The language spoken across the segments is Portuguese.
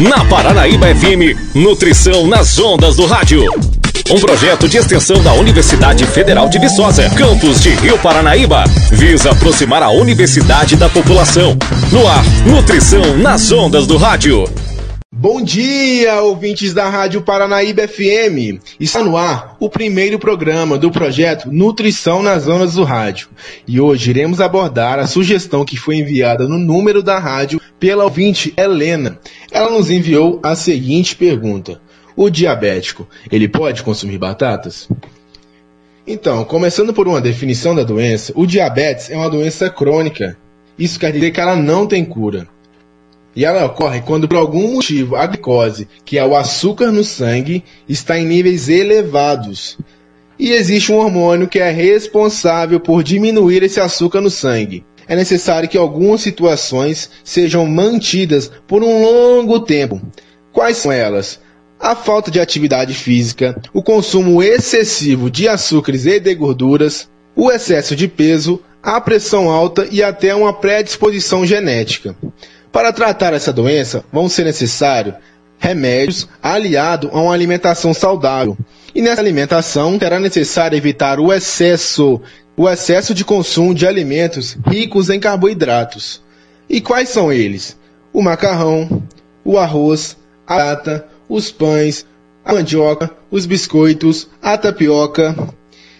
Na Paranaíba FM, Nutrição nas Ondas do Rádio. Um projeto de extensão da Universidade Federal de Viçosa, campus de Rio Paranaíba, visa aproximar a universidade da população. No ar, Nutrição nas Ondas do Rádio. Bom dia, ouvintes da Rádio Paranaíba FM. Está no ar o primeiro programa do projeto Nutrição nas Zonas do Rádio. E hoje iremos abordar a sugestão que foi enviada no número da rádio pela ouvinte Helena. Ela nos enviou a seguinte pergunta: O diabético, ele pode consumir batatas? Então, começando por uma definição da doença, o diabetes é uma doença crônica. Isso quer dizer que ela não tem cura. E ela ocorre quando, por algum motivo, a glicose, que é o açúcar no sangue, está em níveis elevados. E existe um hormônio que é responsável por diminuir esse açúcar no sangue. É necessário que algumas situações sejam mantidas por um longo tempo. Quais são elas? A falta de atividade física, o consumo excessivo de açúcares e de gorduras, o excesso de peso, a pressão alta e até uma predisposição genética. Para tratar essa doença, vão ser necessários remédios aliados a uma alimentação saudável. E nessa alimentação será necessário evitar o excesso, o excesso de consumo de alimentos ricos em carboidratos. E quais são eles? O macarrão, o arroz, a batata, os pães, a mandioca, os biscoitos, a tapioca,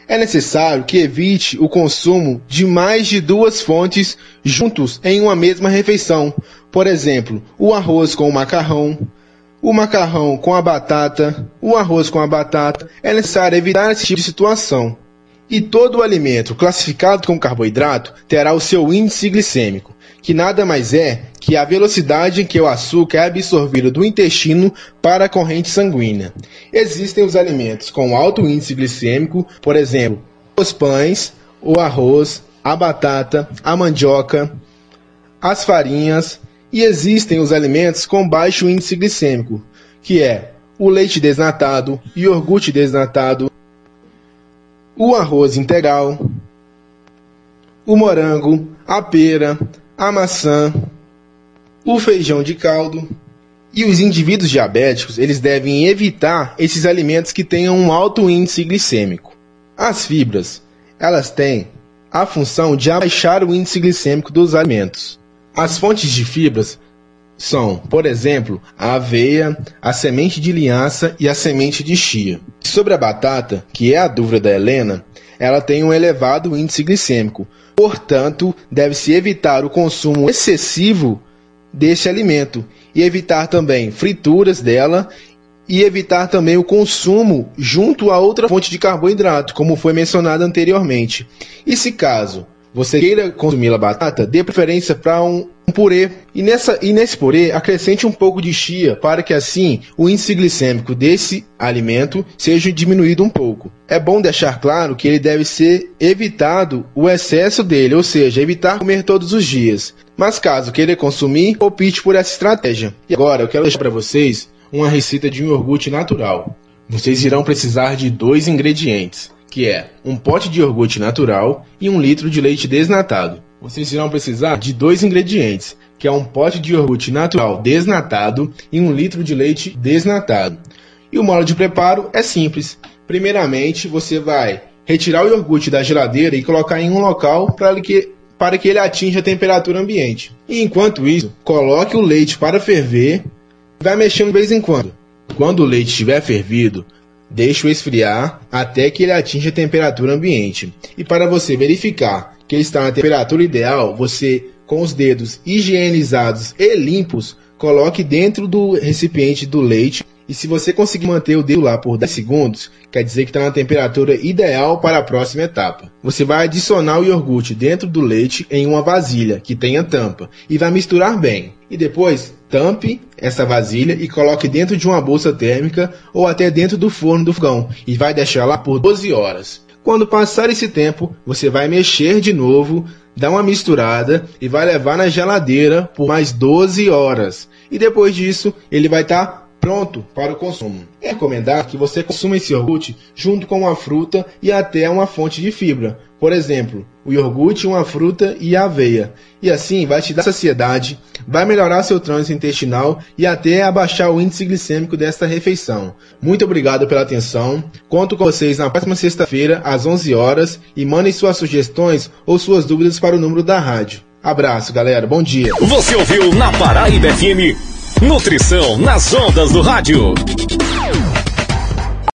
é necessário que evite o consumo de mais de duas fontes juntos em uma mesma refeição. Por exemplo, o arroz com o macarrão, o macarrão com a batata, o arroz com a batata. É necessário evitar esse tipo de situação. E todo o alimento classificado como carboidrato terá o seu índice glicêmico, que nada mais é que a velocidade em que o açúcar é absorvido do intestino para a corrente sanguínea. Existem os alimentos com alto índice glicêmico, por exemplo, os pães, o arroz, a batata, a mandioca, as farinhas, e existem os alimentos com baixo índice glicêmico, que é o leite desnatado, iogurte desnatado, o arroz integral, o morango, a pera, a maçã, o feijão de caldo. E os indivíduos diabéticos, eles devem evitar esses alimentos que tenham um alto índice glicêmico. As fibras, elas têm a função de abaixar o índice glicêmico dos alimentos. As fontes de fibras são, por exemplo, a aveia, a semente de linhaça e a semente de chia. Sobre a batata, que é a dúvida da Helena, ela tem um elevado índice glicêmico, portanto, deve-se evitar o consumo excessivo desse alimento e evitar também frituras dela e evitar também o consumo junto a outra fonte de carboidrato, como foi mencionado anteriormente. E se caso você queira consumir a batata, dê preferência para um, um, purê. E, nessa, e nesse purê, acrescente um pouco de chia para que assim o índice glicêmico desse alimento seja diminuído um pouco. É bom deixar claro que ele deve ser evitado o excesso dele, ou seja, evitar comer todos os dias. Mas caso queira consumir, opte por essa estratégia. E agora eu quero deixar para vocês uma receita de um iogurte natural. Vocês irão precisar de dois ingredientes que é um pote de iogurte natural e um litro de leite desnatado. Vocês irão precisar de dois ingredientes, que é um pote de iogurte natural desnatado e um litro de leite desnatado. E o modo de preparo é simples. Primeiramente, você vai retirar o iogurte da geladeira e colocar em um local para que, para que ele atinja a temperatura ambiente. E enquanto isso, coloque o leite para ferver e vai mexendo de vez em quando. Quando o leite estiver fervido, Deixe-o esfriar até que ele atinja a temperatura ambiente. E para você verificar que ele está na temperatura ideal, você, com os dedos higienizados e limpos, coloque dentro do recipiente do leite. E se você conseguir manter o dedo lá por 10 segundos, quer dizer que está na temperatura ideal para a próxima etapa. Você vai adicionar o iogurte dentro do leite em uma vasilha que tenha tampa e vai misturar bem. E depois tampe essa vasilha e coloque dentro de uma bolsa térmica ou até dentro do forno do fogão e vai deixar lá por 12 horas. Quando passar esse tempo, você vai mexer de novo, dar uma misturada e vai levar na geladeira por mais 12 horas. E depois disso, ele vai estar tá pronto para o consumo. É recomendar que você consuma esse iogurte junto com uma fruta e até uma fonte de fibra. Por exemplo, o iogurte, uma fruta e a aveia. E assim vai te dar saciedade, vai melhorar seu trânsito intestinal e até abaixar o índice glicêmico desta refeição. Muito obrigado pela atenção. Conto com vocês na próxima sexta-feira às 11 horas e mandem suas sugestões ou suas dúvidas para o número da rádio. Abraço, galera. Bom dia. Você ouviu na Paraíba FM Nutrição nas ondas do rádio.